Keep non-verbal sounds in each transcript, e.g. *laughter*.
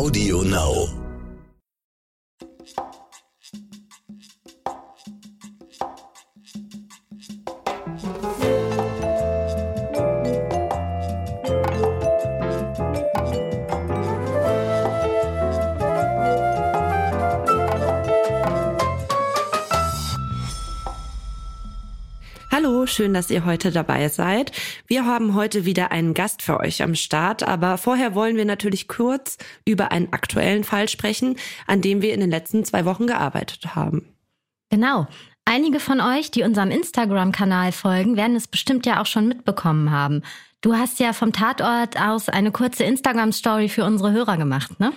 Audio Now. Schön, dass ihr heute dabei seid. Wir haben heute wieder einen Gast für euch am Start, aber vorher wollen wir natürlich kurz über einen aktuellen Fall sprechen, an dem wir in den letzten zwei Wochen gearbeitet haben. Genau. Einige von euch, die unserem Instagram-Kanal folgen, werden es bestimmt ja auch schon mitbekommen haben. Du hast ja vom Tatort aus eine kurze Instagram-Story für unsere Hörer gemacht, ne?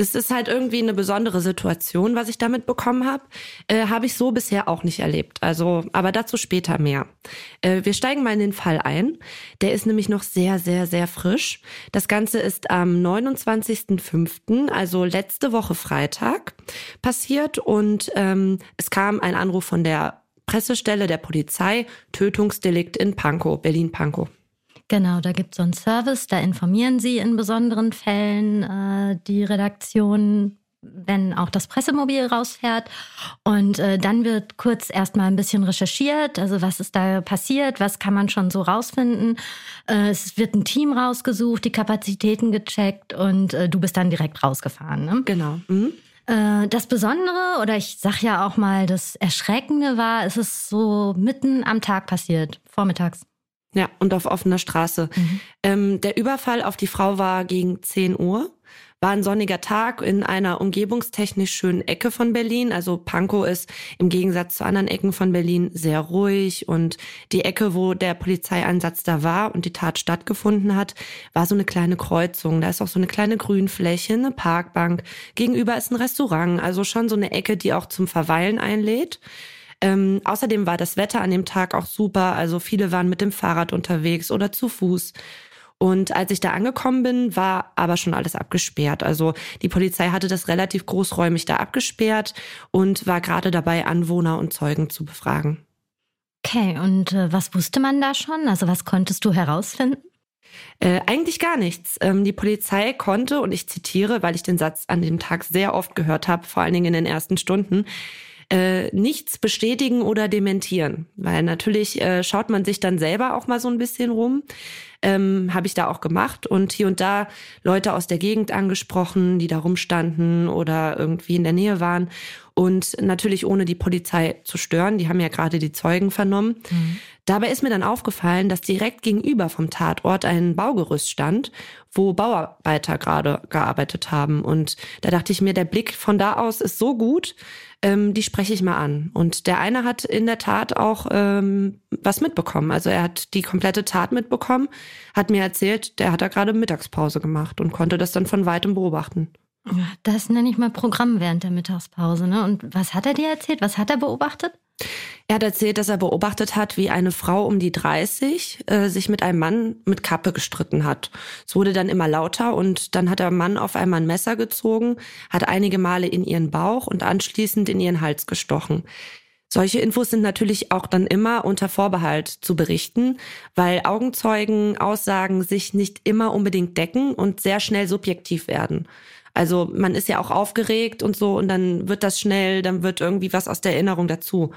Es ist halt irgendwie eine besondere Situation, was ich damit bekommen habe. Äh, habe ich so bisher auch nicht erlebt. Also, aber dazu später mehr. Äh, wir steigen mal in den Fall ein. Der ist nämlich noch sehr, sehr, sehr frisch. Das Ganze ist am 29.05., also letzte Woche Freitag, passiert und ähm, es kam ein Anruf von der Pressestelle der Polizei, Tötungsdelikt in Pankow, Berlin-Pankow. Genau, da gibt es so einen Service, da informieren sie in besonderen Fällen äh, die Redaktion, wenn auch das Pressemobil rausfährt. Und äh, dann wird kurz erstmal ein bisschen recherchiert, also was ist da passiert, was kann man schon so rausfinden. Äh, es wird ein Team rausgesucht, die Kapazitäten gecheckt und äh, du bist dann direkt rausgefahren. Ne? Genau. Mhm. Äh, das Besondere oder ich sag ja auch mal das Erschreckende war, es ist so mitten am Tag passiert, vormittags. Ja, und auf offener Straße. Mhm. Ähm, der Überfall auf die Frau war gegen 10 Uhr. War ein sonniger Tag in einer umgebungstechnisch schönen Ecke von Berlin. Also Pankow ist im Gegensatz zu anderen Ecken von Berlin sehr ruhig und die Ecke, wo der Polizeieinsatz da war und die Tat stattgefunden hat, war so eine kleine Kreuzung. Da ist auch so eine kleine Grünfläche, eine Parkbank. Gegenüber ist ein Restaurant. Also schon so eine Ecke, die auch zum Verweilen einlädt. Ähm, außerdem war das Wetter an dem Tag auch super. Also viele waren mit dem Fahrrad unterwegs oder zu Fuß. Und als ich da angekommen bin, war aber schon alles abgesperrt. Also die Polizei hatte das relativ großräumig da abgesperrt und war gerade dabei, Anwohner und Zeugen zu befragen. Okay, und äh, was wusste man da schon? Also was konntest du herausfinden? Äh, eigentlich gar nichts. Ähm, die Polizei konnte, und ich zitiere, weil ich den Satz an dem Tag sehr oft gehört habe, vor allen Dingen in den ersten Stunden, äh, nichts bestätigen oder dementieren. Weil natürlich äh, schaut man sich dann selber auch mal so ein bisschen rum. Ähm, Habe ich da auch gemacht und hier und da Leute aus der Gegend angesprochen, die da rumstanden oder irgendwie in der Nähe waren. Und natürlich ohne die Polizei zu stören. Die haben ja gerade die Zeugen vernommen. Mhm. Dabei ist mir dann aufgefallen, dass direkt gegenüber vom Tatort ein Baugerüst stand, wo Bauarbeiter gerade gearbeitet haben. Und da dachte ich mir, der Blick von da aus ist so gut, ähm, die spreche ich mal an. Und der eine hat in der Tat auch ähm, was mitbekommen. Also er hat die komplette Tat mitbekommen, hat mir erzählt, der hat da gerade Mittagspause gemacht und konnte das dann von weitem beobachten. Das nenne ich mal Programm während der Mittagspause. Ne? Und was hat er dir erzählt? Was hat er beobachtet? Er hat erzählt, dass er beobachtet hat, wie eine Frau um die 30 äh, sich mit einem Mann mit Kappe gestritten hat. Es wurde dann immer lauter und dann hat der Mann auf einmal ein Messer gezogen, hat einige Male in ihren Bauch und anschließend in ihren Hals gestochen. Solche Infos sind natürlich auch dann immer unter Vorbehalt zu berichten, weil Augenzeugen Aussagen sich nicht immer unbedingt decken und sehr schnell subjektiv werden. Also man ist ja auch aufgeregt und so und dann wird das schnell, dann wird irgendwie was aus der Erinnerung dazu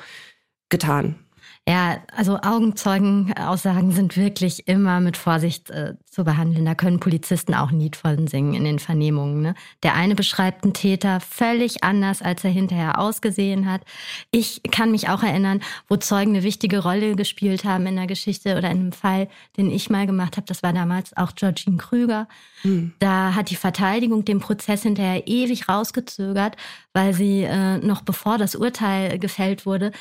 getan. Ja, also Augenzeugenaussagen sind wirklich immer mit Vorsicht äh, zu behandeln. Da können Polizisten auch ein Lied von singen in den Vernehmungen. Ne? Der eine beschreibt einen Täter völlig anders, als er hinterher ausgesehen hat. Ich kann mich auch erinnern, wo Zeugen eine wichtige Rolle gespielt haben in der Geschichte oder in einem Fall, den ich mal gemacht habe. Das war damals auch Georgine Krüger. Mhm. Da hat die Verteidigung den Prozess hinterher ewig rausgezögert, weil sie äh, noch bevor das Urteil gefällt wurde,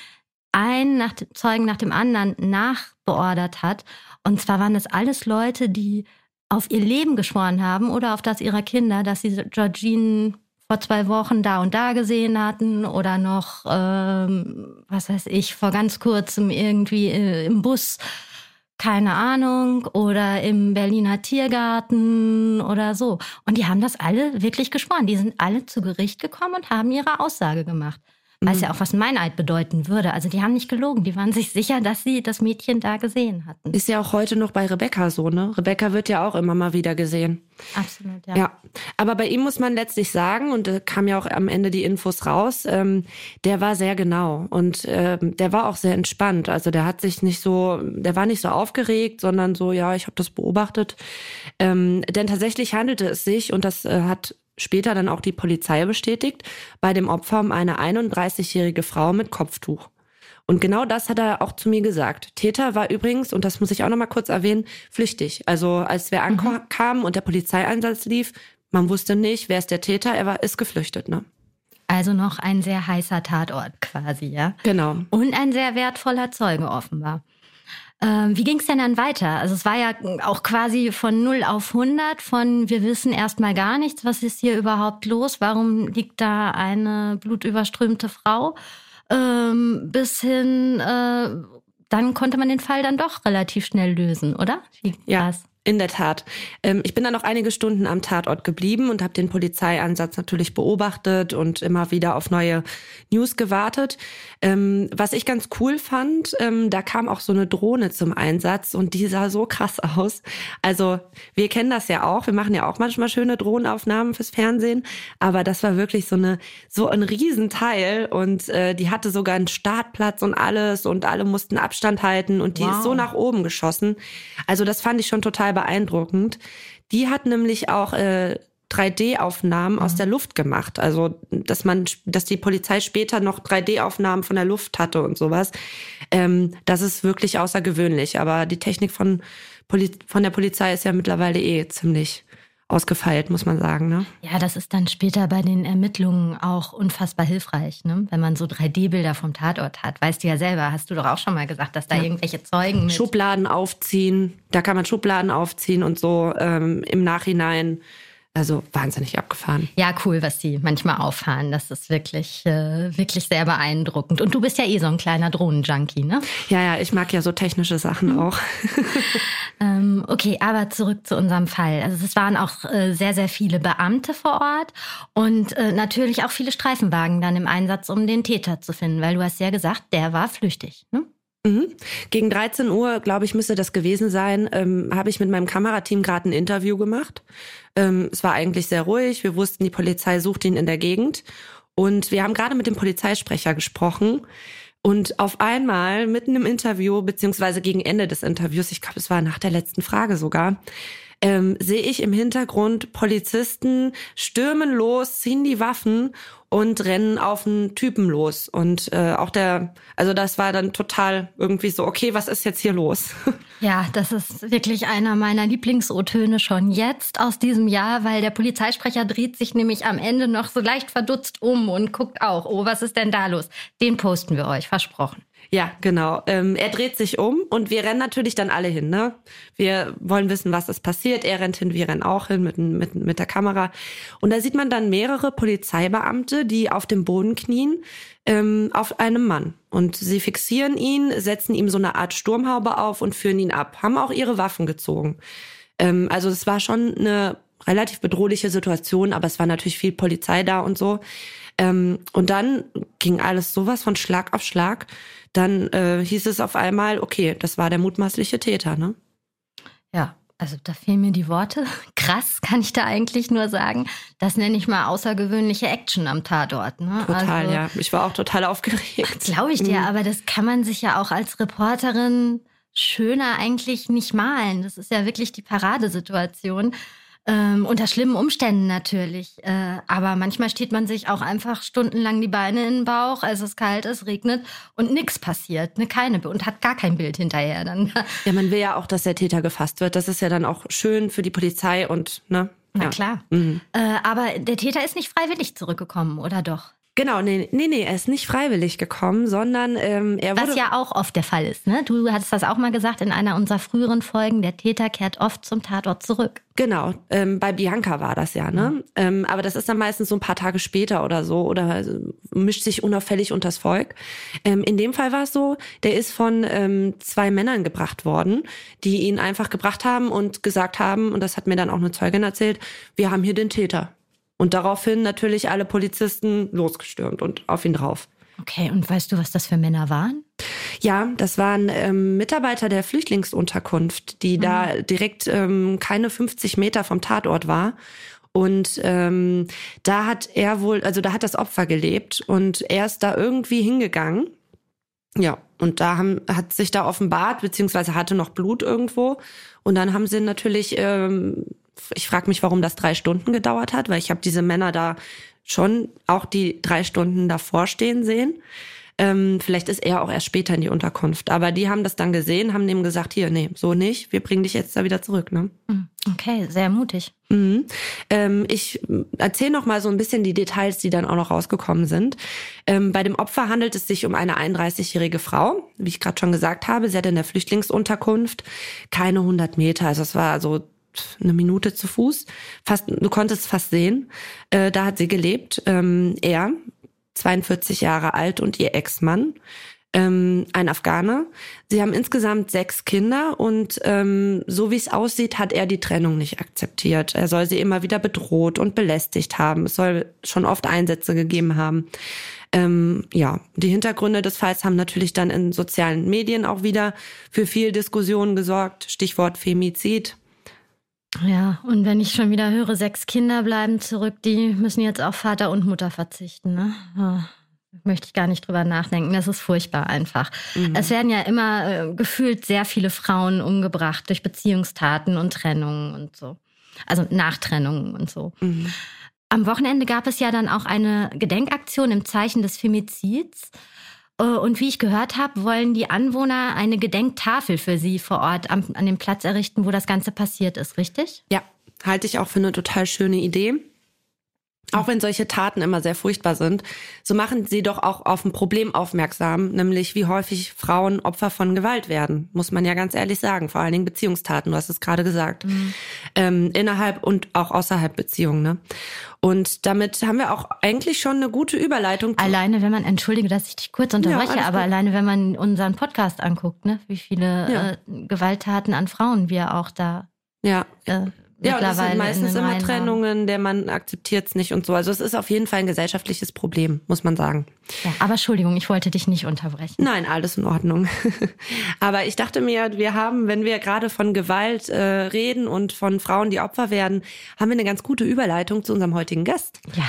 einen nach dem Zeugen nach dem anderen nachbeordert hat. Und zwar waren das alles Leute, die auf ihr Leben geschworen haben oder auf das ihrer Kinder, dass sie Georgine vor zwei Wochen da und da gesehen hatten oder noch, ähm, was weiß ich, vor ganz kurzem irgendwie äh, im Bus, keine Ahnung, oder im Berliner Tiergarten oder so. Und die haben das alle wirklich geschworen. Die sind alle zu Gericht gekommen und haben ihre Aussage gemacht. Weiß mhm. ja auch, was Meineid bedeuten würde. Also die haben nicht gelogen, die waren sich sicher, dass sie das Mädchen da gesehen hatten. Ist ja auch heute noch bei Rebecca so, ne? Rebecca wird ja auch immer mal wieder gesehen. Absolut, ja. Ja, aber bei ihm muss man letztlich sagen, und da kam ja auch am Ende die Infos raus, ähm, der war sehr genau und ähm, der war auch sehr entspannt. Also der hat sich nicht so, der war nicht so aufgeregt, sondern so, ja, ich habe das beobachtet. Ähm, denn tatsächlich handelte es sich, und das äh, hat später dann auch die Polizei bestätigt, bei dem Opfer um eine 31-jährige Frau mit Kopftuch. Und genau das hat er auch zu mir gesagt. Täter war übrigens, und das muss ich auch noch mal kurz erwähnen, flüchtig. Also als wir mhm. ankamen und der Polizeieinsatz lief, man wusste nicht, wer ist der Täter, er war, ist geflüchtet, ne? Also noch ein sehr heißer Tatort quasi, ja? Genau. Und ein sehr wertvoller Zeuge offenbar. Ähm, wie ging es denn dann weiter? Also es war ja auch quasi von 0 auf 100, von wir wissen erstmal gar nichts, was ist hier überhaupt los, warum liegt da eine blutüberströmte Frau, ähm, bis hin, äh, dann konnte man den Fall dann doch relativ schnell lösen, oder? Wie ja. Das? In der Tat. Ähm, ich bin dann noch einige Stunden am Tatort geblieben und habe den Polizeieinsatz natürlich beobachtet und immer wieder auf neue News gewartet. Ähm, was ich ganz cool fand, ähm, da kam auch so eine Drohne zum Einsatz und die sah so krass aus. Also wir kennen das ja auch. Wir machen ja auch manchmal schöne Drohnenaufnahmen fürs Fernsehen, aber das war wirklich so eine so ein Riesenteil und äh, die hatte sogar einen Startplatz und alles und alle mussten Abstand halten und die wow. ist so nach oben geschossen. Also das fand ich schon total total beeindruckend. Die hat nämlich auch äh, 3D-Aufnahmen mhm. aus der Luft gemacht. Also, dass man, dass die Polizei später noch 3D-Aufnahmen von der Luft hatte und sowas. Ähm, das ist wirklich außergewöhnlich. Aber die Technik von, Poli von der Polizei ist ja mittlerweile eh ziemlich ausgefeilt, muss man sagen. Ne? Ja, das ist dann später bei den Ermittlungen auch unfassbar hilfreich, ne? wenn man so 3D-Bilder vom Tatort hat. Weißt du ja selber, hast du doch auch schon mal gesagt, dass da ja. irgendwelche Zeugen. Mit Schubladen aufziehen, da kann man Schubladen aufziehen und so ähm, im Nachhinein also wahnsinnig abgefahren. Ja, cool, was die manchmal auffahren. Das ist wirklich, äh, wirklich sehr beeindruckend. Und du bist ja eh so ein kleiner Drohnenjunkie, ne? Ja, ja, ich mag ja so technische Sachen mhm. auch. *laughs* ähm, okay, aber zurück zu unserem Fall. Also es waren auch äh, sehr, sehr viele Beamte vor Ort und äh, natürlich auch viele Streifenwagen dann im Einsatz, um den Täter zu finden, weil du hast ja gesagt, der war flüchtig. Ne? Mhm. Gegen 13 Uhr, glaube ich, müsste das gewesen sein, ähm, habe ich mit meinem Kamerateam gerade ein Interview gemacht. Ähm, es war eigentlich sehr ruhig. Wir wussten, die Polizei sucht ihn in der Gegend. Und wir haben gerade mit dem Polizeisprecher gesprochen. Und auf einmal, mitten im Interview, beziehungsweise gegen Ende des Interviews, ich glaube, es war nach der letzten Frage sogar, ähm, sehe ich im Hintergrund Polizisten stürmen los, ziehen die Waffen und rennen auf einen Typen los. Und äh, auch der, also das war dann total irgendwie so, okay, was ist jetzt hier los? *laughs* Ja, das ist wirklich einer meiner Lieblings-O-Töne schon jetzt aus diesem Jahr, weil der Polizeisprecher dreht sich nämlich am Ende noch so leicht verdutzt um und guckt auch, oh, was ist denn da los? Den posten wir euch, versprochen. Ja, genau. Ähm, er dreht sich um und wir rennen natürlich dann alle hin. Ne? Wir wollen wissen, was ist passiert. Er rennt hin, wir rennen auch hin mit, mit, mit der Kamera. Und da sieht man dann mehrere Polizeibeamte, die auf dem Boden knien, ähm, auf einem Mann. Und sie fixieren ihn, setzen ihm so eine Art Sturmhaube auf und führen ihn ab. Haben auch ihre Waffen gezogen. Ähm, also es war schon eine relativ bedrohliche Situation, aber es war natürlich viel Polizei da und so. Ähm, und dann ging alles sowas von Schlag auf Schlag. Dann äh, hieß es auf einmal, okay, das war der mutmaßliche Täter, ne? Ja, also da fehlen mir die Worte. *laughs* Krass, kann ich da eigentlich nur sagen. Das nenne ich mal außergewöhnliche Action am Tatort. Ne? Total, also, ja. Ich war auch total aufgeregt. Glaube ich dir, mhm. aber das kann man sich ja auch als Reporterin schöner eigentlich nicht malen. Das ist ja wirklich die Paradesituation. Ähm, unter schlimmen Umständen natürlich. Äh, aber manchmal steht man sich auch einfach stundenlang die Beine in den Bauch, als es kalt ist, regnet und nichts passiert, ne, keine und hat gar kein Bild hinterher dann. Ja, man will ja auch, dass der Täter gefasst wird. Das ist ja dann auch schön für die Polizei und ne. Na klar. Mhm. Äh, aber der Täter ist nicht freiwillig zurückgekommen, oder doch? Genau, nee, nee, nee, er ist nicht freiwillig gekommen, sondern ähm, er wurde. Was ja auch oft der Fall ist, ne? Du hattest das auch mal gesagt in einer unserer früheren Folgen, der Täter kehrt oft zum Tatort zurück. Genau, ähm, bei Bianca war das ja, ne? Mhm. Ähm, aber das ist dann meistens so ein paar Tage später oder so oder also, mischt sich unauffällig unters Volk. Ähm, in dem Fall war es so, der ist von ähm, zwei Männern gebracht worden, die ihn einfach gebracht haben und gesagt haben, und das hat mir dann auch eine Zeugin erzählt, wir haben hier den Täter. Und daraufhin natürlich alle Polizisten losgestürmt und auf ihn drauf. Okay, und weißt du, was das für Männer waren? Ja, das waren ähm, Mitarbeiter der Flüchtlingsunterkunft, die mhm. da direkt ähm, keine 50 Meter vom Tatort war. Und ähm, da hat er wohl, also da hat das Opfer gelebt und er ist da irgendwie hingegangen. Ja, und da haben, hat sich da offenbart, beziehungsweise hatte noch Blut irgendwo. Und dann haben sie natürlich, ähm, ich frage mich, warum das drei Stunden gedauert hat, weil ich habe diese Männer da schon auch die drei Stunden davor stehen sehen. Ähm, vielleicht ist er auch erst später in die Unterkunft. Aber die haben das dann gesehen, haben dem gesagt, hier, nee, so nicht, wir bringen dich jetzt da wieder zurück. Ne? Hm, okay, sehr mutig. Mhm. Ähm, ich erzähle noch mal so ein bisschen die Details, die dann auch noch rausgekommen sind. Ähm, bei dem Opfer handelt es sich um eine 31-jährige Frau, wie ich gerade schon gesagt habe. Sie hat in der Flüchtlingsunterkunft keine 100 Meter, also es war so eine Minute zu Fuß. Fast, du konntest fast sehen. Äh, da hat sie gelebt. Ähm, er 42 Jahre alt und ihr Ex-Mann, ähm, ein Afghaner. Sie haben insgesamt sechs Kinder und ähm, so wie es aussieht, hat er die Trennung nicht akzeptiert. Er soll sie immer wieder bedroht und belästigt haben. Es soll schon oft Einsätze gegeben haben. Ähm, ja, die Hintergründe des Falls haben natürlich dann in sozialen Medien auch wieder für viel Diskussion gesorgt. Stichwort Femizid. Ja, und wenn ich schon wieder höre, sechs Kinder bleiben zurück, die müssen jetzt auf Vater und Mutter verzichten. Ne? Oh, möchte ich gar nicht drüber nachdenken. Das ist furchtbar einfach. Mhm. Es werden ja immer äh, gefühlt sehr viele Frauen umgebracht durch Beziehungstaten und Trennungen und so. Also Nachtrennungen und so. Mhm. Am Wochenende gab es ja dann auch eine Gedenkaktion im Zeichen des Femizids. Äh, und wie ich gehört habe, wollen die Anwohner eine Gedenktafel für sie vor Ort an, an dem Platz errichten, wo das Ganze passiert ist, richtig? Ja, halte ich auch für eine total schöne Idee. Auch wenn solche Taten immer sehr furchtbar sind, so machen sie doch auch auf ein Problem aufmerksam, nämlich wie häufig Frauen Opfer von Gewalt werden, muss man ja ganz ehrlich sagen, vor allen Dingen Beziehungstaten, du hast es gerade gesagt, mhm. ähm, innerhalb und auch außerhalb Beziehungen. Ne? Und damit haben wir auch eigentlich schon eine gute Überleitung. Alleine, wenn man, entschuldige, dass ich dich kurz unterbreche, ja, aber gut. alleine, wenn man unseren Podcast anguckt, ne, wie viele ja. äh, Gewalttaten an Frauen wir auch da ja. Äh, ja, und das sind meistens immer Trennungen, der Mann akzeptiert es nicht und so. Also es ist auf jeden Fall ein gesellschaftliches Problem, muss man sagen. Ja, aber Entschuldigung, ich wollte dich nicht unterbrechen. Nein, alles in Ordnung. *laughs* aber ich dachte mir, wir haben, wenn wir gerade von Gewalt äh, reden und von Frauen, die Opfer werden, haben wir eine ganz gute Überleitung zu unserem heutigen Gast. Ja.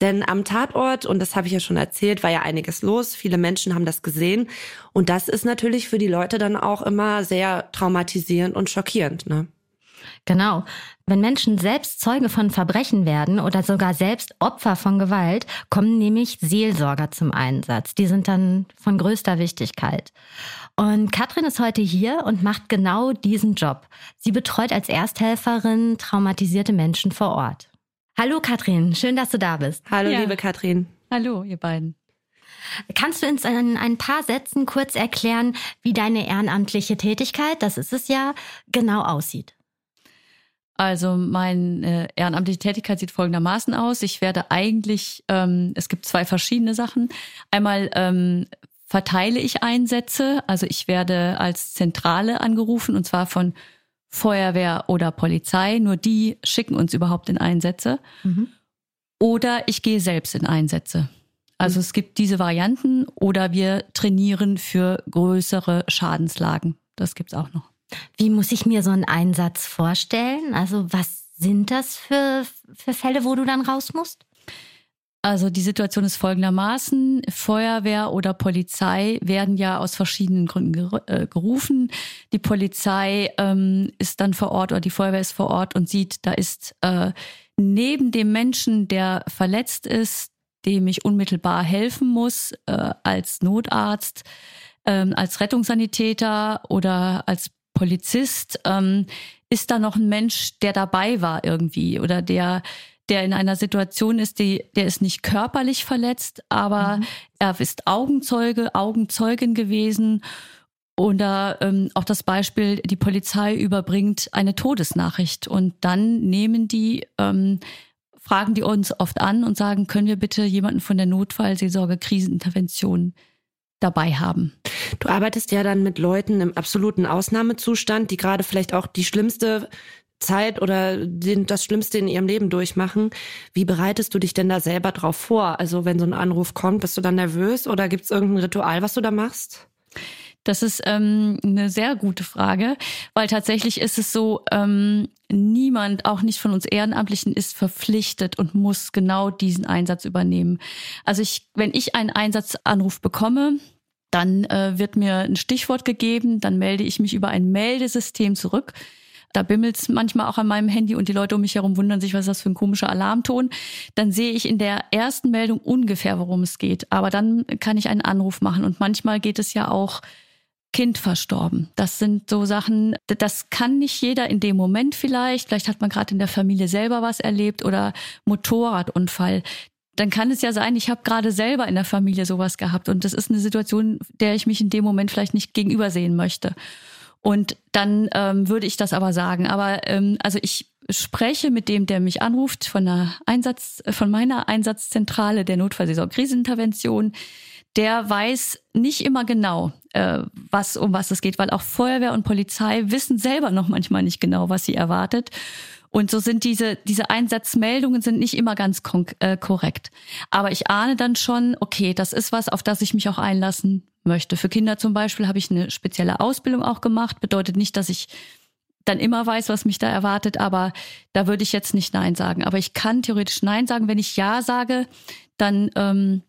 Denn am Tatort, und das habe ich ja schon erzählt, war ja einiges los. Viele Menschen haben das gesehen. Und das ist natürlich für die Leute dann auch immer sehr traumatisierend und schockierend. Ne? Genau. Wenn Menschen selbst Zeuge von Verbrechen werden oder sogar selbst Opfer von Gewalt, kommen nämlich Seelsorger zum Einsatz. Die sind dann von größter Wichtigkeit. Und Katrin ist heute hier und macht genau diesen Job. Sie betreut als Ersthelferin traumatisierte Menschen vor Ort. Hallo Katrin, schön, dass du da bist. Hallo ja. liebe Katrin. Hallo ihr beiden. Kannst du uns in ein paar Sätzen kurz erklären, wie deine ehrenamtliche Tätigkeit, das ist es ja, genau aussieht? Also meine äh, ehrenamtliche Tätigkeit sieht folgendermaßen aus. Ich werde eigentlich, ähm, es gibt zwei verschiedene Sachen. Einmal ähm, verteile ich Einsätze, also ich werde als Zentrale angerufen und zwar von Feuerwehr oder Polizei. Nur die schicken uns überhaupt in Einsätze. Mhm. Oder ich gehe selbst in Einsätze. Also mhm. es gibt diese Varianten oder wir trainieren für größere Schadenslagen. Das gibt's auch noch. Wie muss ich mir so einen Einsatz vorstellen? Also was sind das für, für Fälle, wo du dann raus musst? Also die Situation ist folgendermaßen. Feuerwehr oder Polizei werden ja aus verschiedenen Gründen äh, gerufen. Die Polizei ähm, ist dann vor Ort oder die Feuerwehr ist vor Ort und sieht, da ist äh, neben dem Menschen, der verletzt ist, dem ich unmittelbar helfen muss äh, als Notarzt, ähm, als Rettungssanitäter oder als Polizist, ähm, ist da noch ein Mensch, der dabei war irgendwie oder der der in einer Situation ist, die, der ist nicht körperlich verletzt, aber mhm. er ist Augenzeuge, Augenzeugin gewesen. Oder ähm, auch das Beispiel, die Polizei überbringt eine Todesnachricht und dann nehmen die, ähm, fragen die uns oft an und sagen, können wir bitte jemanden von der Notfallseelsorge Krisenintervention dabei haben. Du arbeitest ja dann mit Leuten im absoluten Ausnahmezustand, die gerade vielleicht auch die schlimmste Zeit oder den, das Schlimmste in ihrem Leben durchmachen. Wie bereitest du dich denn da selber drauf vor? Also wenn so ein Anruf kommt, bist du dann nervös oder gibt es irgendein Ritual, was du da machst? Das ist ähm, eine sehr gute Frage, weil tatsächlich ist es so, ähm, niemand, auch nicht von uns Ehrenamtlichen, ist verpflichtet und muss genau diesen Einsatz übernehmen. Also ich, wenn ich einen Einsatzanruf bekomme, dann äh, wird mir ein Stichwort gegeben, dann melde ich mich über ein Meldesystem zurück. Da bimmelt's manchmal auch an meinem Handy und die Leute um mich herum wundern sich, was ist das für ein komischer Alarmton. Dann sehe ich in der ersten Meldung ungefähr, worum es geht. Aber dann kann ich einen Anruf machen und manchmal geht es ja auch Kind verstorben. Das sind so Sachen, das kann nicht jeder in dem Moment vielleicht. Vielleicht hat man gerade in der Familie selber was erlebt oder Motorradunfall. Dann kann es ja sein, ich habe gerade selber in der Familie sowas gehabt und das ist eine Situation, der ich mich in dem Moment vielleicht nicht gegenübersehen möchte. Und dann ähm, würde ich das aber sagen. Aber ähm, also ich spreche mit dem, der mich anruft von der Einsatz, von meiner Einsatzzentrale der Notfallsaison Krisenintervention der weiß nicht immer genau, äh, was um was es geht, weil auch Feuerwehr und Polizei wissen selber noch manchmal nicht genau, was sie erwartet. Und so sind diese, diese Einsatzmeldungen sind nicht immer ganz äh, korrekt. Aber ich ahne dann schon, okay, das ist was, auf das ich mich auch einlassen möchte. Für Kinder zum Beispiel habe ich eine spezielle Ausbildung auch gemacht. Bedeutet nicht, dass ich dann immer weiß, was mich da erwartet, aber da würde ich jetzt nicht Nein sagen. Aber ich kann theoretisch Nein sagen. Wenn ich Ja sage, dann ähm,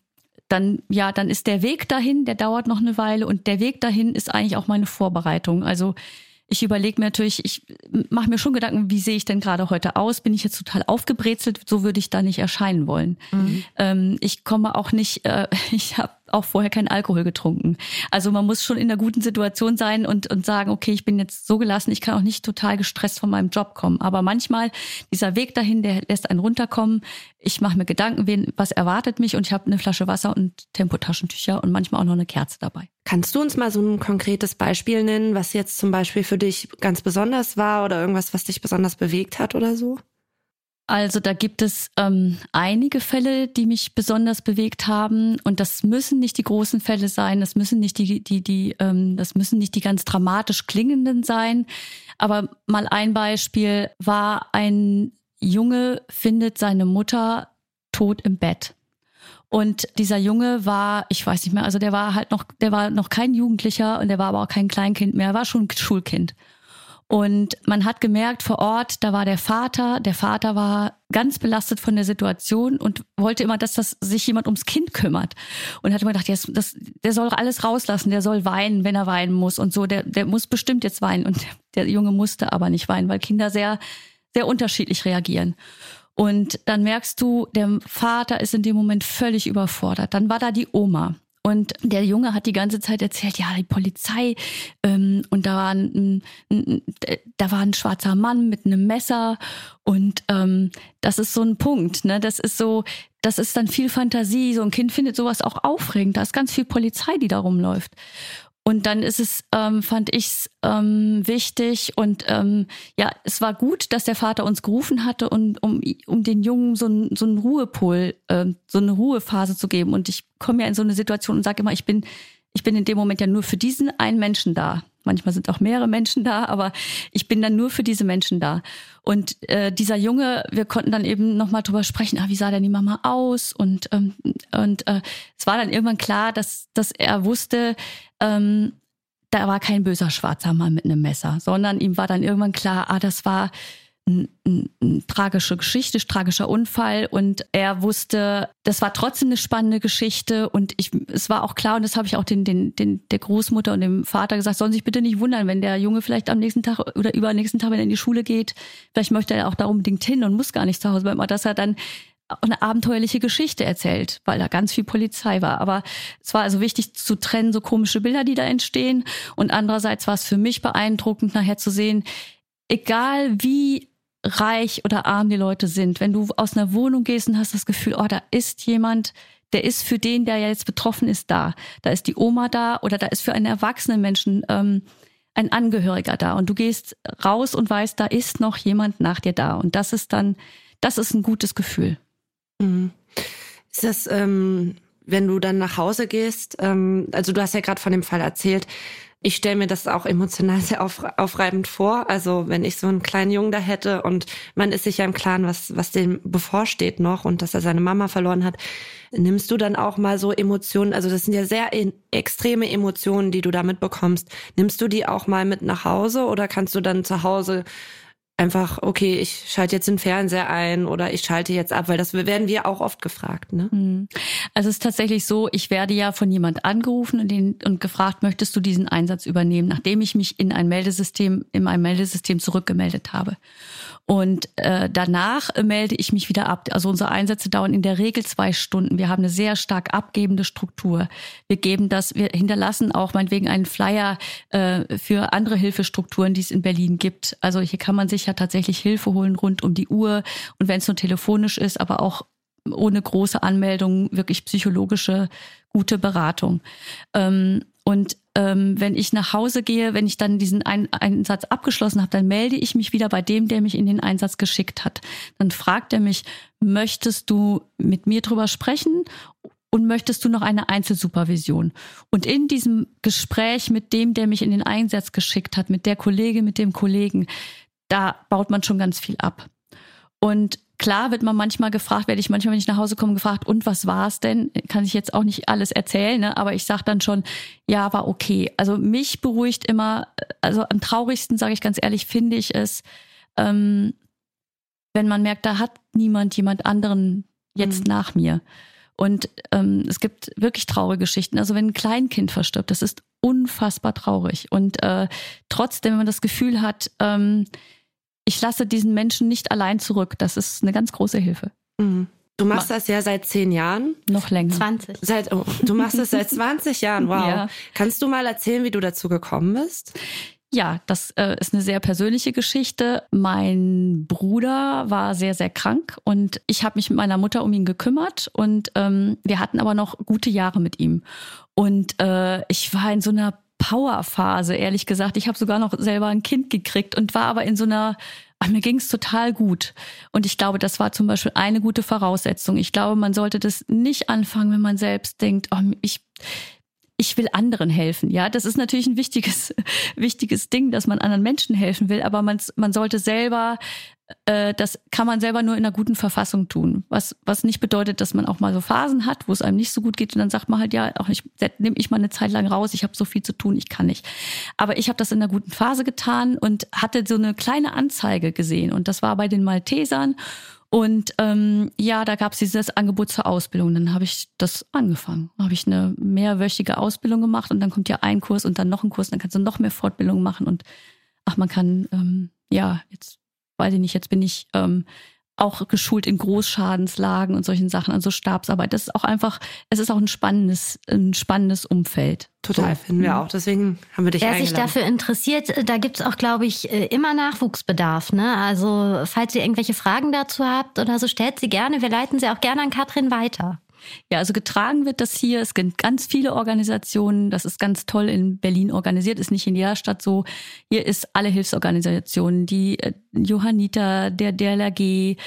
dann ja, dann ist der Weg dahin, der dauert noch eine Weile und der Weg dahin ist eigentlich auch meine Vorbereitung. Also ich überlege mir natürlich, ich mache mir schon Gedanken, wie sehe ich denn gerade heute aus? Bin ich jetzt total aufgebrezelt? So würde ich da nicht erscheinen wollen. Mhm. Ähm, ich komme auch nicht, äh, *laughs* ich habe auch vorher keinen Alkohol getrunken. Also man muss schon in einer guten Situation sein und, und sagen, okay, ich bin jetzt so gelassen, ich kann auch nicht total gestresst von meinem Job kommen. Aber manchmal, dieser Weg dahin, der lässt einen runterkommen. Ich mache mir Gedanken, wen, was erwartet mich und ich habe eine Flasche Wasser und Tempotaschentücher und manchmal auch noch eine Kerze dabei. Kannst du uns mal so ein konkretes Beispiel nennen, was jetzt zum Beispiel für dich ganz besonders war oder irgendwas, was dich besonders bewegt hat oder so? Also da gibt es ähm, einige Fälle, die mich besonders bewegt haben und das müssen nicht die großen Fälle sein, das müssen nicht die die die ähm, das müssen nicht die ganz dramatisch klingenden sein. Aber mal ein Beispiel war ein Junge findet seine Mutter tot im Bett. Und dieser Junge war, ich weiß nicht mehr, also der war halt noch, der war noch kein Jugendlicher und der war aber auch kein Kleinkind mehr, er war schon Schulkind. Und man hat gemerkt vor Ort, da war der Vater, der Vater war ganz belastet von der Situation und wollte immer, dass das sich jemand ums Kind kümmert. Und hat immer gedacht, das, das, der soll alles rauslassen, der soll weinen, wenn er weinen muss und so, der, der muss bestimmt jetzt weinen. Und *laughs* der Junge musste aber nicht weinen, weil Kinder sehr, sehr unterschiedlich reagieren. Und dann merkst du, der Vater ist in dem Moment völlig überfordert. Dann war da die Oma. Und der Junge hat die ganze Zeit erzählt, ja, die Polizei, ähm, und da war ein, ein, da war ein schwarzer Mann mit einem Messer. Und ähm, das ist so ein Punkt, ne? Das ist so, das ist dann viel Fantasie. So ein Kind findet sowas auch aufregend. Da ist ganz viel Polizei, die da rumläuft. Und dann ist es, ähm, fand ich es ähm, wichtig und ähm, ja, es war gut, dass der Vater uns gerufen hatte, und, um, um den Jungen so, ein, so einen Ruhepol, äh, so eine Ruhephase zu geben. Und ich komme ja in so eine Situation und sage immer, ich bin, ich bin in dem Moment ja nur für diesen einen Menschen da. Manchmal sind auch mehrere Menschen da, aber ich bin dann nur für diese Menschen da. Und äh, dieser Junge, wir konnten dann eben nochmal drüber sprechen, ah, wie sah denn die Mama aus? Und, ähm, und äh, es war dann irgendwann klar, dass, dass er wusste, ähm, da war kein böser schwarzer Mann mit einem Messer, sondern ihm war dann irgendwann klar, ah, das war eine tragische Geschichte, tragischer Unfall. Und er wusste, das war trotzdem eine spannende Geschichte. Und ich, es war auch klar und das habe ich auch den, den, den, der Großmutter und dem Vater gesagt, sollen sich bitte nicht wundern, wenn der Junge vielleicht am nächsten Tag oder übernächsten Tag, wenn er in die Schule geht, vielleicht möchte er auch da unbedingt hin und muss gar nicht zu Hause bleiben, aber dass er dann eine abenteuerliche Geschichte erzählt, weil da ganz viel Polizei war. Aber es war also wichtig zu trennen, so komische Bilder, die da entstehen. Und andererseits war es für mich beeindruckend, nachher zu sehen, egal wie reich oder arm die Leute sind. Wenn du aus einer Wohnung gehst und hast das Gefühl, oh, da ist jemand, der ist für den, der ja jetzt betroffen ist, da. Da ist die Oma da oder da ist für einen erwachsenen Menschen ähm, ein Angehöriger da. Und du gehst raus und weißt, da ist noch jemand nach dir da. Und das ist dann, das ist ein gutes Gefühl. Mhm. Ist das, ähm, wenn du dann nach Hause gehst, ähm, also du hast ja gerade von dem Fall erzählt, Ich stelle mir das auch emotional *laughs* sehr auf, aufreibend vor. Also wenn ich so einen kleinen Jungen da hätte und man ist sich ja im Klaren, was, was dem bevorsteht noch und dass er seine Mama verloren hat, nimmst du dann auch mal so Emotionen, also das sind ja sehr in, extreme Emotionen, die du damit bekommst. Nimmst du die auch mal mit nach Hause oder kannst du dann zu Hause einfach, okay, ich schalte jetzt den Fernseher ein oder ich schalte jetzt ab, weil das werden wir auch oft gefragt. Ne? Hm. Also es ist tatsächlich so, ich werde ja von jemand angerufen und, den, und gefragt, möchtest du diesen Einsatz übernehmen, nachdem ich mich in ein Meldesystem, in ein Meldesystem zurückgemeldet habe. Und äh, danach melde ich mich wieder ab. Also unsere Einsätze dauern in der Regel zwei Stunden. Wir haben eine sehr stark abgebende Struktur. Wir geben das, wir hinterlassen auch meinetwegen einen Flyer äh, für andere Hilfestrukturen, die es in Berlin gibt. Also hier kann man sich ja tatsächlich Hilfe holen rund um die Uhr und wenn es nur telefonisch ist, aber auch ohne große Anmeldungen wirklich psychologische gute Beratung. Ähm, und ähm, wenn ich nach Hause gehe, wenn ich dann diesen Ein Einsatz abgeschlossen habe, dann melde ich mich wieder bei dem, der mich in den Einsatz geschickt hat. Dann fragt er mich, möchtest du mit mir drüber sprechen und möchtest du noch eine Einzelsupervision? Und in diesem Gespräch mit dem, der mich in den Einsatz geschickt hat, mit der Kollegin, mit dem Kollegen, da baut man schon ganz viel ab. Und Klar wird man manchmal gefragt, werde ich manchmal, wenn ich nach Hause komme, gefragt, und was war es denn? Kann ich jetzt auch nicht alles erzählen, ne? aber ich sage dann schon, ja, war okay. Also mich beruhigt immer, also am traurigsten, sage ich ganz ehrlich, finde ich es, ähm, wenn man merkt, da hat niemand jemand anderen jetzt mhm. nach mir. Und ähm, es gibt wirklich traurige Geschichten. Also wenn ein Kleinkind verstirbt, das ist unfassbar traurig. Und äh, trotzdem, wenn man das Gefühl hat, ähm, ich lasse diesen Menschen nicht allein zurück. Das ist eine ganz große Hilfe. Mhm. Du machst das ja seit zehn Jahren. Noch länger. 20. Seit, oh, du machst das seit 20 Jahren. Wow. Ja. Kannst du mal erzählen, wie du dazu gekommen bist? Ja, das äh, ist eine sehr persönliche Geschichte. Mein Bruder war sehr, sehr krank und ich habe mich mit meiner Mutter um ihn gekümmert und ähm, wir hatten aber noch gute Jahre mit ihm. Und äh, ich war in so einer Powerphase, ehrlich gesagt. Ich habe sogar noch selber ein Kind gekriegt und war aber in so einer, ach, mir ging es total gut. Und ich glaube, das war zum Beispiel eine gute Voraussetzung. Ich glaube, man sollte das nicht anfangen, wenn man selbst denkt, oh, ich ich will anderen helfen. Ja, das ist natürlich ein wichtiges, *laughs* wichtiges Ding, dass man anderen Menschen helfen will, aber man, man sollte selber, äh, das kann man selber nur in einer guten Verfassung tun. Was, was nicht bedeutet, dass man auch mal so Phasen hat, wo es einem nicht so gut geht und dann sagt man halt, ja, auch nicht, nehme ich mal eine Zeit lang raus, ich habe so viel zu tun, ich kann nicht. Aber ich habe das in einer guten Phase getan und hatte so eine kleine Anzeige gesehen und das war bei den Maltesern und ähm, ja, da gab es dieses Angebot zur Ausbildung. Dann habe ich das angefangen. Habe ich eine mehrwöchige Ausbildung gemacht und dann kommt ja ein Kurs und dann noch ein Kurs, dann kannst du noch mehr Fortbildung machen und ach, man kann, ähm, ja, jetzt weiß ich nicht, jetzt bin ich ähm, auch geschult in Großschadenslagen und solchen Sachen, also Stabsarbeit. Das ist auch einfach, es ist auch ein spannendes, ein spannendes Umfeld. Total, so. finden wir auch. Deswegen haben wir dich Wer eingeladen. sich dafür interessiert, äh, da gibt's auch, glaube ich, äh, immer Nachwuchsbedarf. Ne? Also falls ihr irgendwelche Fragen dazu habt oder so, stellt sie gerne. Wir leiten sie auch gerne an Katrin weiter. Ja, also getragen wird das hier. Es gibt ganz viele Organisationen. Das ist ganz toll in Berlin organisiert. Ist nicht in jeder Stadt so. Hier ist alle Hilfsorganisationen, die äh, Johanniter, der DLRG,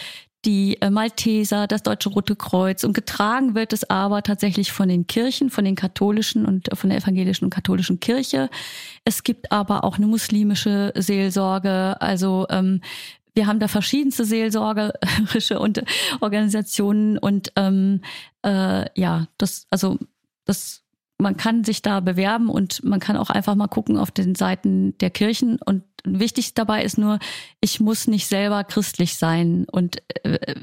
die äh, Malteser, das Deutsche Rote Kreuz. Und getragen wird es aber tatsächlich von den Kirchen, von den katholischen und von der evangelischen und katholischen Kirche. Es gibt aber auch eine muslimische Seelsorge. Also ähm, wir haben da verschiedenste seelsorgerische und Organisationen und ähm, äh, ja, das, also das, man kann sich da bewerben und man kann auch einfach mal gucken auf den Seiten der Kirchen und wichtig dabei ist nur, ich muss nicht selber christlich sein und äh,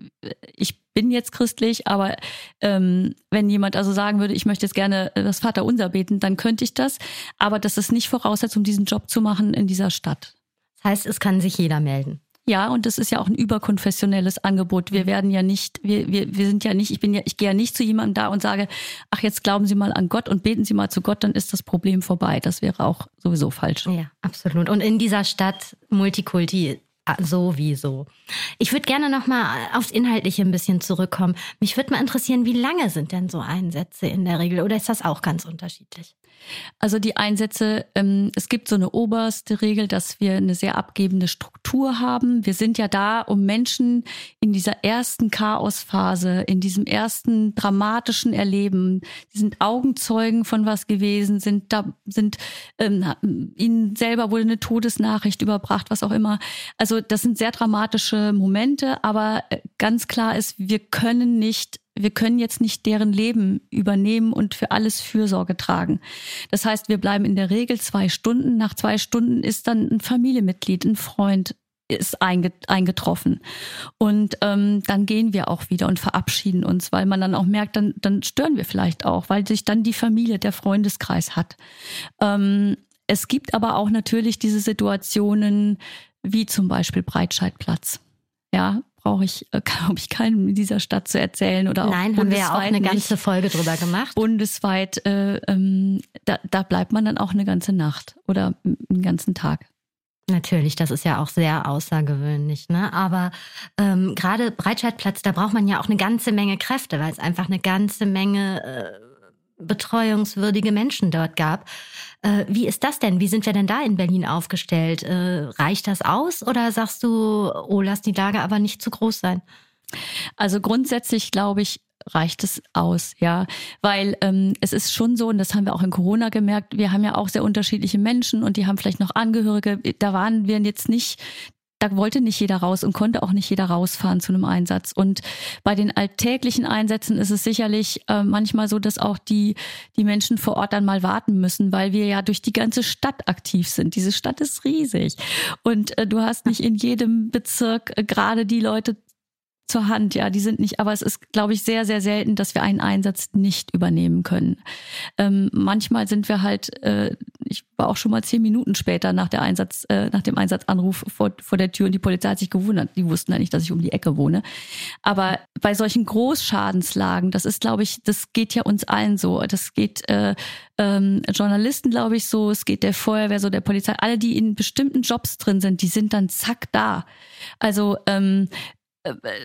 ich bin jetzt christlich, aber ähm, wenn jemand also sagen würde, ich möchte jetzt gerne das Vaterunser beten, dann könnte ich das, aber das ist nicht Voraussetzung, diesen Job zu machen in dieser Stadt. Das heißt, es kann sich jeder melden. Ja, und das ist ja auch ein überkonfessionelles Angebot. Wir werden ja nicht, wir, wir, wir sind ja nicht, ich bin ja, ich gehe ja nicht zu jemandem da und sage, ach, jetzt glauben Sie mal an Gott und beten Sie mal zu Gott, dann ist das Problem vorbei. Das wäre auch sowieso falsch. Ja, absolut. Und in dieser Stadt Multikulti Ah, sowieso. Ich würde gerne noch mal aufs Inhaltliche ein bisschen zurückkommen. Mich würde mal interessieren, wie lange sind denn so Einsätze in der Regel oder ist das auch ganz unterschiedlich? Also die Einsätze, ähm, es gibt so eine oberste Regel, dass wir eine sehr abgebende Struktur haben. Wir sind ja da, um Menschen in dieser ersten Chaosphase, in diesem ersten dramatischen Erleben, die sind Augenzeugen von was gewesen, sind da, sind ähm, ihnen selber wurde eine Todesnachricht überbracht, was auch immer. Also das sind sehr dramatische Momente, aber äh, ganz klar ist, wir können nicht wir können jetzt nicht deren Leben übernehmen und für alles Fürsorge tragen. Das heißt, wir bleiben in der Regel zwei Stunden. Nach zwei Stunden ist dann ein Familienmitglied, ein Freund ist eingetroffen. Und ähm, dann gehen wir auch wieder und verabschieden uns, weil man dann auch merkt, dann, dann stören wir vielleicht auch, weil sich dann die Familie, der Freundeskreis hat. Ähm, es gibt aber auch natürlich diese Situationen wie zum Beispiel Breitscheidplatz. Ja, brauche ich, äh, *laughs* glaube ich, keinem in dieser Stadt zu erzählen oder auch Nein, haben wir ja auch eine nicht. ganze Folge drüber gemacht. Bundesweit, äh, ähm, da, da bleibt man dann auch eine ganze Nacht oder einen ganzen Tag. Natürlich, das ist ja auch sehr außergewöhnlich. Ne? Aber ähm, gerade Breitscheidplatz, da braucht man ja auch eine ganze Menge Kräfte, weil es einfach eine ganze Menge äh, betreuungswürdige Menschen dort gab. Äh, wie ist das denn? Wie sind wir denn da in Berlin aufgestellt? Äh, reicht das aus oder sagst du, oh, lass die Lage aber nicht zu groß sein? Also grundsätzlich glaube ich, reicht es aus, ja, weil ähm, es ist schon so und das haben wir auch in Corona gemerkt. Wir haben ja auch sehr unterschiedliche Menschen und die haben vielleicht noch Angehörige. Da waren wir jetzt nicht da wollte nicht jeder raus und konnte auch nicht jeder rausfahren zu einem Einsatz. Und bei den alltäglichen Einsätzen ist es sicherlich äh, manchmal so, dass auch die, die Menschen vor Ort dann mal warten müssen, weil wir ja durch die ganze Stadt aktiv sind. Diese Stadt ist riesig. Und äh, du hast nicht in jedem Bezirk äh, gerade die Leute zur Hand, ja, die sind nicht, aber es ist, glaube ich, sehr, sehr selten, dass wir einen Einsatz nicht übernehmen können. Ähm, manchmal sind wir halt, äh, ich war auch schon mal zehn Minuten später nach der Einsatz, äh, nach dem Einsatzanruf vor, vor der Tür und die Polizei hat sich gewundert. Die wussten ja nicht, dass ich um die Ecke wohne. Aber bei solchen Großschadenslagen, das ist, glaube ich, das geht ja uns allen so. Das geht äh, ähm, Journalisten, glaube ich, so, es geht der Feuerwehr so, der Polizei, alle, die in bestimmten Jobs drin sind, die sind dann zack da. Also ähm, äh,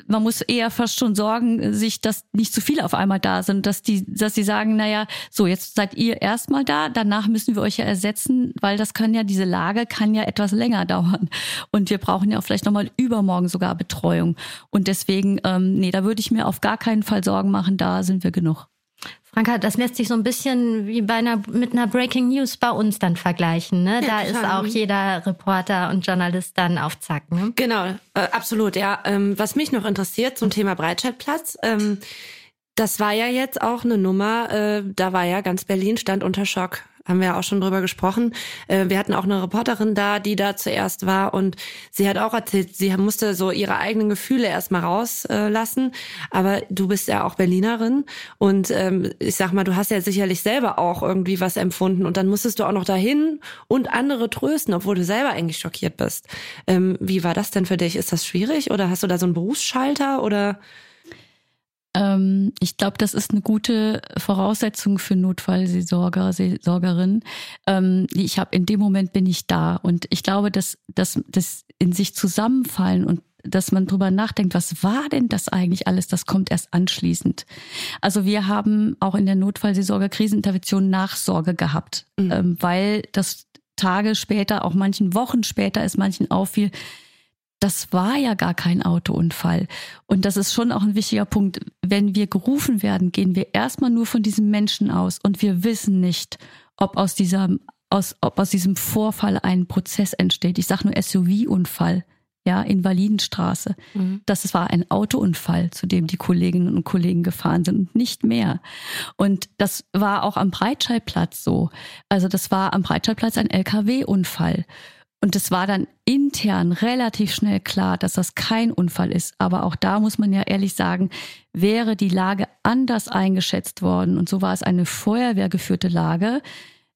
man muss eher fast schon sorgen, sich, dass nicht zu viele auf einmal da sind, dass die, dass sie sagen, naja, so, jetzt seid ihr erstmal da, danach müssen wir euch ja ersetzen, weil das kann ja, diese Lage kann ja etwas länger *laughs* dauern. Und wir brauchen ja auch vielleicht nochmal übermorgen sogar Betreuung. Und deswegen, ähm, nee, da würde ich mir auf gar keinen Fall Sorgen machen, da sind wir genug. Franka, das lässt sich so ein bisschen wie bei einer, mit einer Breaking News bei uns dann vergleichen. Ne? Ja, da ist auch jeder Reporter und Journalist dann auf Zack. Ne? Genau, äh, absolut. Ja, ähm, was mich noch interessiert zum Thema Breitscheidplatz. Ähm, das war ja jetzt auch eine Nummer, äh, da war ja ganz Berlin stand unter Schock haben wir ja auch schon drüber gesprochen. Äh, wir hatten auch eine Reporterin da, die da zuerst war und sie hat auch erzählt, sie musste so ihre eigenen Gefühle erstmal rauslassen. Aber du bist ja auch Berlinerin und ähm, ich sag mal, du hast ja sicherlich selber auch irgendwie was empfunden und dann musstest du auch noch dahin und andere trösten, obwohl du selber eigentlich schockiert bist. Ähm, wie war das denn für dich? Ist das schwierig oder hast du da so einen Berufsschalter oder? Ähm, ich glaube, das ist eine gute Voraussetzung für Notfallseelsorger, Seelsorgerin. Ähm, ich habe in dem Moment bin ich da und ich glaube, dass dass das in sich zusammenfallen und dass man drüber nachdenkt, was war denn das eigentlich alles? Das kommt erst anschließend. Also wir haben auch in der Notfallseelsorger Krisenintervention Nachsorge gehabt, mhm. ähm, weil das Tage später, auch manchen Wochen später, es manchen auffiel, das war ja gar kein Autounfall. Und das ist schon auch ein wichtiger Punkt. Wenn wir gerufen werden, gehen wir erstmal nur von diesem Menschen aus und wir wissen nicht, ob aus dieser, aus, ob aus diesem Vorfall ein Prozess entsteht. Ich sage nur SUV-Unfall, ja, Invalidenstraße. Mhm. Das war ein Autounfall, zu dem die Kolleginnen und Kollegen gefahren sind und nicht mehr. Und das war auch am Breitscheidplatz so. Also das war am Breitscheidplatz ein LKW-Unfall. Und es war dann intern relativ schnell klar, dass das kein Unfall ist. Aber auch da muss man ja ehrlich sagen, wäre die Lage anders eingeschätzt worden und so war es eine feuerwehrgeführte Lage,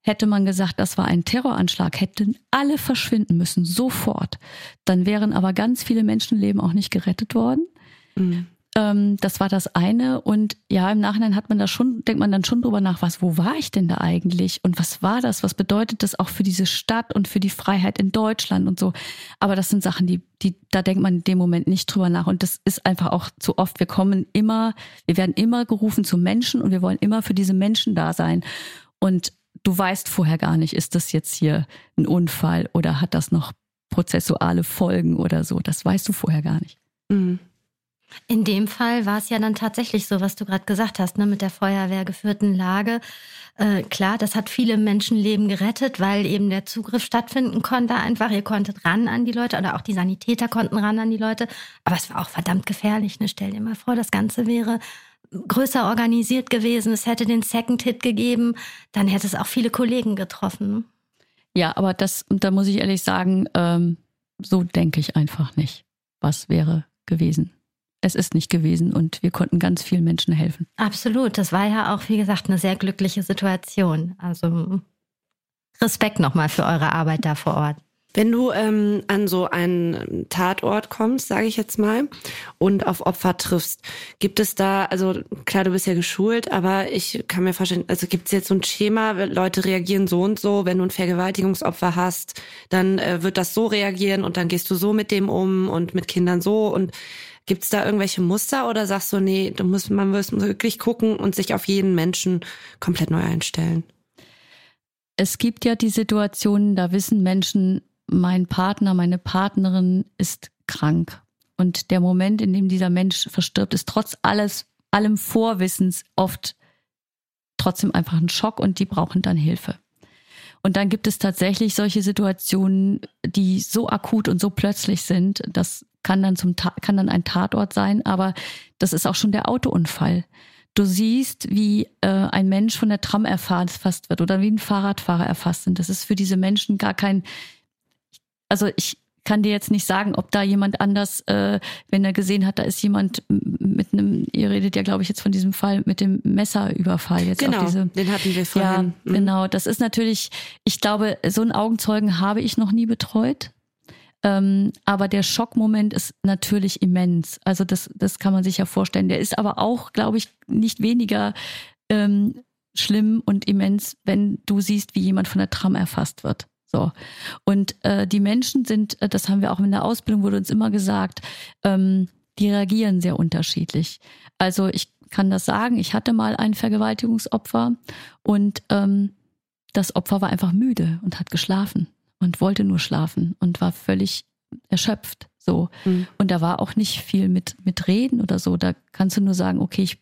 hätte man gesagt, das war ein Terroranschlag, hätten alle verschwinden müssen, sofort. Dann wären aber ganz viele Menschenleben auch nicht gerettet worden. Mhm. Ähm, das war das eine. Und ja, im Nachhinein hat man da schon, denkt man dann schon drüber nach, was, wo war ich denn da eigentlich? Und was war das? Was bedeutet das auch für diese Stadt und für die Freiheit in Deutschland und so? Aber das sind Sachen, die, die, da denkt man in dem Moment nicht drüber nach. Und das ist einfach auch zu oft. Wir kommen immer, wir werden immer gerufen zu Menschen und wir wollen immer für diese Menschen da sein. Und du weißt vorher gar nicht, ist das jetzt hier ein Unfall oder hat das noch prozessuale Folgen oder so. Das weißt du vorher gar nicht. Mhm. In dem Fall war es ja dann tatsächlich so, was du gerade gesagt hast, ne, mit der Feuerwehr geführten Lage. Äh, klar, das hat viele Menschenleben gerettet, weil eben der Zugriff stattfinden konnte einfach. Ihr konntet ran an die Leute oder auch die Sanitäter konnten ran an die Leute. Aber es war auch verdammt gefährlich. Ne? Stell dir mal vor, das Ganze wäre größer organisiert gewesen. Es hätte den Second Hit gegeben. Dann hätte es auch viele Kollegen getroffen. Ne? Ja, aber das, da muss ich ehrlich sagen, ähm, so denke ich einfach nicht. Was wäre gewesen? Es ist nicht gewesen und wir konnten ganz vielen Menschen helfen. Absolut. Das war ja auch, wie gesagt, eine sehr glückliche Situation. Also Respekt nochmal für eure Arbeit da vor Ort. Wenn du ähm, an so einen Tatort kommst, sage ich jetzt mal, und auf Opfer triffst, gibt es da, also klar, du bist ja geschult, aber ich kann mir vorstellen, also gibt es jetzt so ein Schema, Leute reagieren so und so, wenn du ein Vergewaltigungsopfer hast, dann äh, wird das so reagieren und dann gehst du so mit dem um und mit Kindern so und Gibt es da irgendwelche Muster oder sagst du, nee, du musst, man muss wirklich gucken und sich auf jeden Menschen komplett neu einstellen? Es gibt ja die Situationen, da wissen Menschen, mein Partner, meine Partnerin ist krank. Und der Moment, in dem dieser Mensch verstirbt, ist trotz alles, allem Vorwissens oft trotzdem einfach ein Schock und die brauchen dann Hilfe. Und dann gibt es tatsächlich solche Situationen, die so akut und so plötzlich sind, dass kann dann zum kann dann ein Tatort sein, aber das ist auch schon der Autounfall. Du siehst, wie äh, ein Mensch von der Tram erfasst wird oder wie ein Fahrradfahrer erfasst sind. Das ist für diese Menschen gar kein. Also ich kann dir jetzt nicht sagen, ob da jemand anders, äh, wenn er gesehen hat, da ist jemand mit einem, ihr redet ja, glaube ich, jetzt von diesem Fall mit dem Messerüberfall jetzt genau, auf diese. Den hatten wir vorhin. Ja, mhm. genau. Das ist natürlich, ich glaube, so einen Augenzeugen habe ich noch nie betreut. Ähm, aber der Schockmoment ist natürlich immens. Also das, das kann man sich ja vorstellen. Der ist aber auch, glaube ich, nicht weniger ähm, schlimm und immens, wenn du siehst, wie jemand von der Tram erfasst wird. So. Und äh, die Menschen sind, äh, das haben wir auch in der Ausbildung, wurde uns immer gesagt, ähm, die reagieren sehr unterschiedlich. Also ich kann das sagen, ich hatte mal ein Vergewaltigungsopfer und ähm, das Opfer war einfach müde und hat geschlafen und wollte nur schlafen und war völlig erschöpft. So. Mhm. Und da war auch nicht viel mit, mit Reden oder so. Da kannst du nur sagen, okay, ich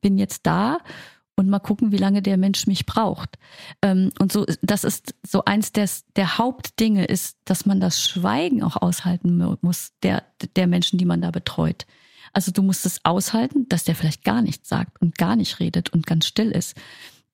bin jetzt da und mal gucken, wie lange der Mensch mich braucht. Ähm, und so, das ist so eins des, der Hauptdinge ist, dass man das Schweigen auch aushalten muss, der, der Menschen, die man da betreut. Also du musst es aushalten, dass der vielleicht gar nichts sagt und gar nicht redet und ganz still ist.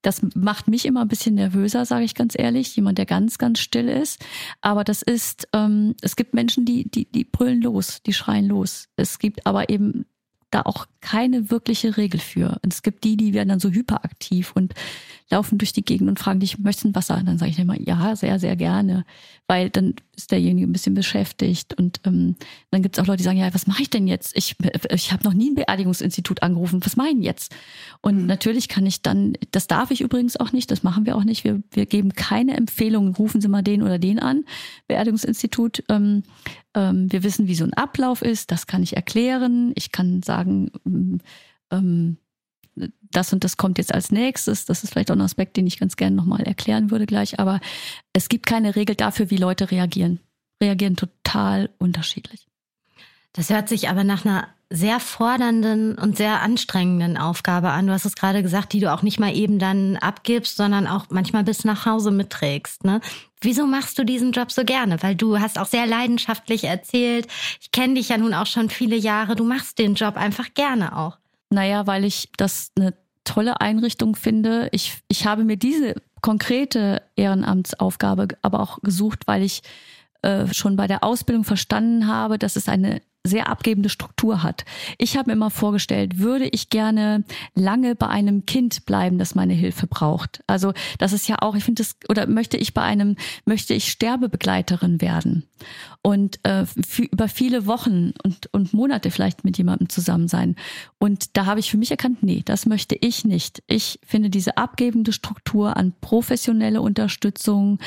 Das macht mich immer ein bisschen nervöser, sage ich ganz ehrlich. Jemand, der ganz, ganz still ist. Aber das ist, ähm, es gibt Menschen, die, die, die brüllen los, die schreien los. Es gibt aber eben da auch keine wirkliche Regel für. Und es gibt die, die werden dann so hyperaktiv und laufen durch die Gegend und fragen dich, möchtest du ein Wasser? Und dann sage ich immer, ja, sehr, sehr gerne, weil dann ist derjenige ein bisschen beschäftigt. Und ähm, dann gibt es auch Leute, die sagen, ja, was mache ich denn jetzt? Ich, ich habe noch nie ein Beerdigungsinstitut angerufen, was meinen jetzt? Und mhm. natürlich kann ich dann, das darf ich übrigens auch nicht, das machen wir auch nicht. Wir, wir geben keine Empfehlungen, rufen Sie mal den oder den an, Beerdigungsinstitut. Ähm, ähm, wir wissen, wie so ein Ablauf ist, das kann ich erklären. Ich kann sagen, ähm, das und das kommt jetzt als nächstes. Das ist vielleicht auch ein Aspekt, den ich ganz gerne nochmal erklären würde gleich. Aber es gibt keine Regel dafür, wie Leute reagieren. Reagieren total unterschiedlich. Das hört sich aber nach einer sehr fordernden und sehr anstrengenden Aufgabe an. Du hast es gerade gesagt, die du auch nicht mal eben dann abgibst, sondern auch manchmal bis nach Hause mitträgst. Ne? Wieso machst du diesen Job so gerne? Weil du hast auch sehr leidenschaftlich erzählt. Ich kenne dich ja nun auch schon viele Jahre. Du machst den Job einfach gerne auch. Naja, weil ich das eine tolle Einrichtung finde. Ich, ich habe mir diese konkrete Ehrenamtsaufgabe aber auch gesucht, weil ich äh, schon bei der Ausbildung verstanden habe, dass es eine sehr abgebende Struktur hat. Ich habe mir immer vorgestellt, würde ich gerne lange bei einem Kind bleiben, das meine Hilfe braucht. Also das ist ja auch, ich finde das, oder möchte ich bei einem, möchte ich Sterbebegleiterin werden und äh, über viele Wochen und, und Monate vielleicht mit jemandem zusammen sein. Und da habe ich für mich erkannt, nee, das möchte ich nicht. Ich finde diese abgebende Struktur an professionelle Unterstützung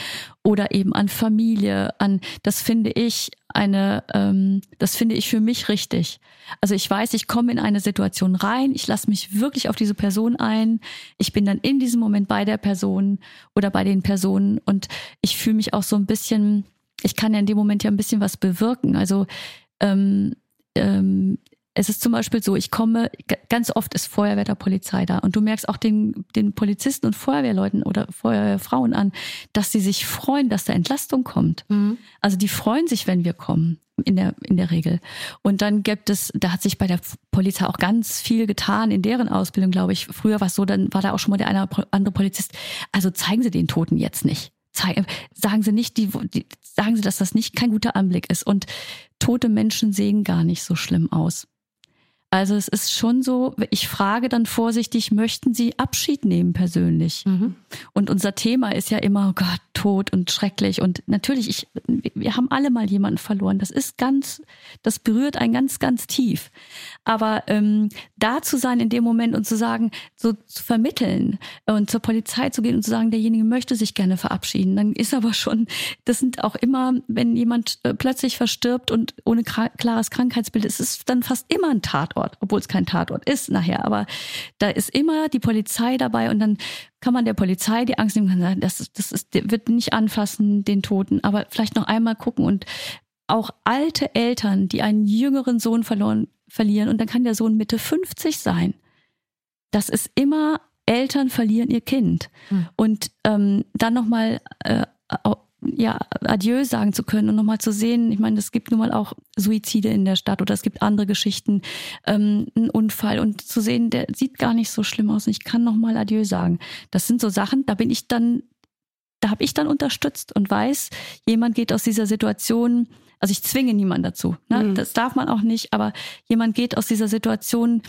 oder eben an Familie, an das finde ich eine, ähm, das finde ich für mich richtig. Also ich weiß, ich komme in eine Situation rein, ich lasse mich wirklich auf diese Person ein, ich bin dann in diesem Moment bei der Person oder bei den Personen und ich fühle mich auch so ein bisschen, ich kann ja in dem Moment ja ein bisschen was bewirken. Also ähm, ähm, es ist zum Beispiel so, ich komme, ganz oft ist Feuerwehr der Polizei da und du merkst auch den, den Polizisten und Feuerwehrleuten oder Feuerwehrfrauen an, dass sie sich freuen, dass da Entlastung kommt. Mhm. Also die freuen sich, wenn wir kommen, in der, in der Regel. Und dann gibt es, da hat sich bei der Polizei auch ganz viel getan in deren Ausbildung, glaube ich. Früher war es so, dann war da auch schon mal der eine andere Polizist. Also zeigen Sie den Toten jetzt nicht. Sagen Sie nicht, die, die, sagen Sie, dass das nicht kein guter Anblick ist. Und tote Menschen sehen gar nicht so schlimm aus. Also es ist schon so, ich frage dann vorsichtig, möchten Sie Abschied nehmen persönlich? Mhm. Und unser Thema ist ja immer, oh Gott, Tod und schrecklich. Und natürlich, ich, wir haben alle mal jemanden verloren. Das ist ganz, das berührt einen ganz, ganz tief. Aber ähm, da zu sein in dem Moment und zu sagen, so zu vermitteln und zur Polizei zu gehen und zu sagen, derjenige möchte sich gerne verabschieden, dann ist aber schon, das sind auch immer, wenn jemand äh, plötzlich verstirbt und ohne klares Krankheitsbild ist, ist es dann fast immer ein Tatort, obwohl es kein Tatort ist nachher. Aber da ist immer die Polizei dabei und dann kann man der Polizei die Angst nehmen, kann sagen, das, das ist, wird nicht anfassen, den Toten, aber vielleicht noch einmal gucken und auch alte Eltern, die einen jüngeren Sohn verloren, verlieren und dann kann der Sohn Mitte 50 sein. Das ist immer Eltern verlieren ihr Kind. Hm. Und ähm, dann nochmal äh, ja, Adieu sagen zu können und nochmal zu sehen, ich meine, es gibt nun mal auch Suizide in der Stadt oder es gibt andere Geschichten, ähm, ein Unfall und zu sehen, der sieht gar nicht so schlimm aus und ich kann nochmal Adieu sagen. Das sind so Sachen, da bin ich dann, da habe ich dann unterstützt und weiß, jemand geht aus dieser Situation, also ich zwinge niemanden dazu, ne? Mhm. das darf man auch nicht, aber jemand geht aus dieser Situation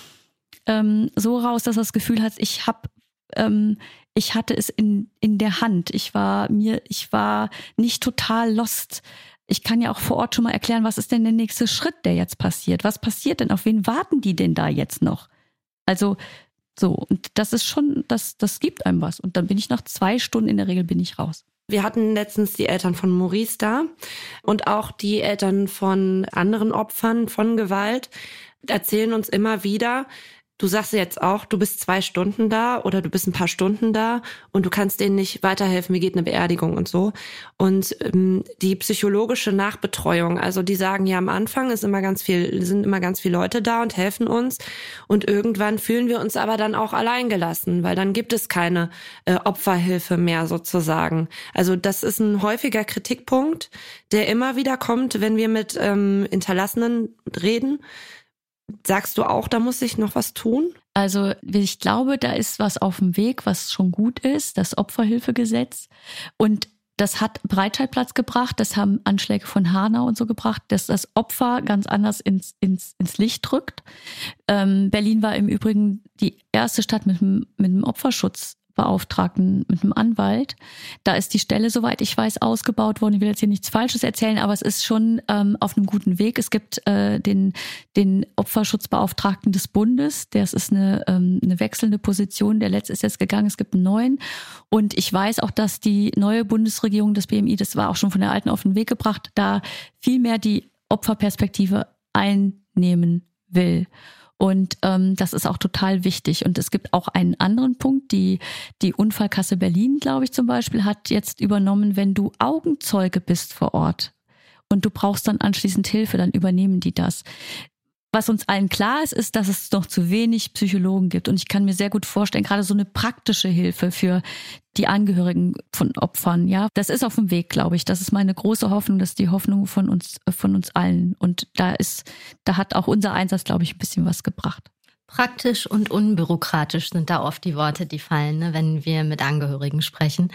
ähm, so raus, dass er das Gefühl hat, ich habe ähm, ich hatte es in, in der Hand. Ich war mir, ich war nicht total lost. Ich kann ja auch vor Ort schon mal erklären, was ist denn der nächste Schritt, der jetzt passiert? Was passiert denn? Auf wen warten die denn da jetzt noch? Also, so, und das ist schon, das, das gibt einem was. Und dann bin ich nach zwei Stunden in der Regel bin ich raus. Wir hatten letztens die Eltern von Maurice da und auch die Eltern von anderen Opfern von Gewalt erzählen uns immer wieder, Du sagst jetzt auch, du bist zwei Stunden da oder du bist ein paar Stunden da und du kannst denen nicht weiterhelfen, wie geht eine Beerdigung und so. Und ähm, die psychologische Nachbetreuung, also die sagen ja am Anfang ist immer ganz viel, sind immer ganz viele Leute da und helfen uns und irgendwann fühlen wir uns aber dann auch alleingelassen, weil dann gibt es keine äh, Opferhilfe mehr sozusagen. Also das ist ein häufiger Kritikpunkt, der immer wieder kommt, wenn wir mit ähm, Hinterlassenen reden Sagst du auch, da muss sich noch was tun? Also ich glaube, da ist was auf dem Weg, was schon gut ist, das Opferhilfegesetz. Und das hat Breitscheidplatz gebracht, das haben Anschläge von Hanau und so gebracht, dass das Opfer ganz anders ins, ins, ins Licht drückt. Ähm, Berlin war im Übrigen die erste Stadt mit, mit einem Opferschutz Beauftragten, mit einem Anwalt. Da ist die Stelle, soweit ich weiß, ausgebaut worden. Ich will jetzt hier nichts Falsches erzählen, aber es ist schon ähm, auf einem guten Weg. Es gibt äh, den, den Opferschutzbeauftragten des Bundes. Das ist eine, ähm, eine wechselnde Position. Der letzte ist jetzt gegangen. Es gibt einen neuen. Und ich weiß auch, dass die neue Bundesregierung des BMI, das war auch schon von der alten auf den Weg gebracht, da viel mehr die Opferperspektive einnehmen will. Und ähm, das ist auch total wichtig. Und es gibt auch einen anderen Punkt, die, die Unfallkasse Berlin, glaube ich zum Beispiel, hat jetzt übernommen, wenn du Augenzeuge bist vor Ort und du brauchst dann anschließend Hilfe, dann übernehmen die das. Was uns allen klar ist, ist, dass es noch zu wenig Psychologen gibt. Und ich kann mir sehr gut vorstellen, gerade so eine praktische Hilfe für die Angehörigen von Opfern, ja, das ist auf dem Weg, glaube ich. Das ist meine große Hoffnung, das ist die Hoffnung von uns, von uns allen. Und da ist, da hat auch unser Einsatz, glaube ich, ein bisschen was gebracht. Praktisch und unbürokratisch sind da oft die Worte, die fallen, ne, wenn wir mit Angehörigen sprechen.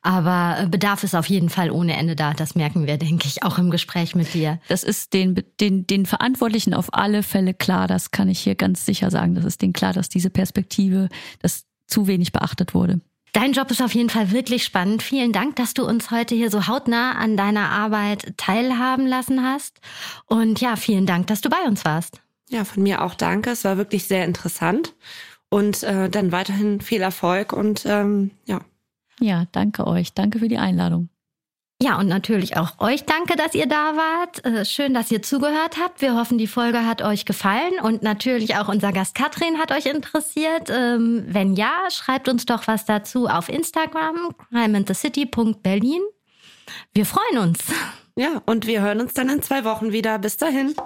Aber äh, Bedarf ist auf jeden Fall ohne Ende da. Das merken wir, denke ich, auch im Gespräch mit dir. Das ist den, den, den Verantwortlichen auf alle Fälle klar. Das kann ich hier ganz sicher sagen. Das ist denen klar, dass diese Perspektive, dass zu wenig beachtet wurde. Dein Job ist auf jeden Fall wirklich spannend. Vielen Dank, dass du uns heute hier so hautnah an deiner Arbeit teilhaben lassen hast. Und ja, vielen Dank, dass du bei uns warst. Ja, von mir auch danke. Es war wirklich sehr interessant. Und äh, dann weiterhin viel Erfolg und ähm, ja. Ja, danke euch. Danke für die Einladung. Ja, und natürlich auch euch danke, dass ihr da wart. Äh, schön, dass ihr zugehört habt. Wir hoffen, die Folge hat euch gefallen und natürlich auch unser Gast Katrin hat euch interessiert. Ähm, wenn ja, schreibt uns doch was dazu auf Instagram, crimeandthecity.berlin. Wir freuen uns. Ja, und wir hören uns dann in zwei Wochen wieder. Bis dahin.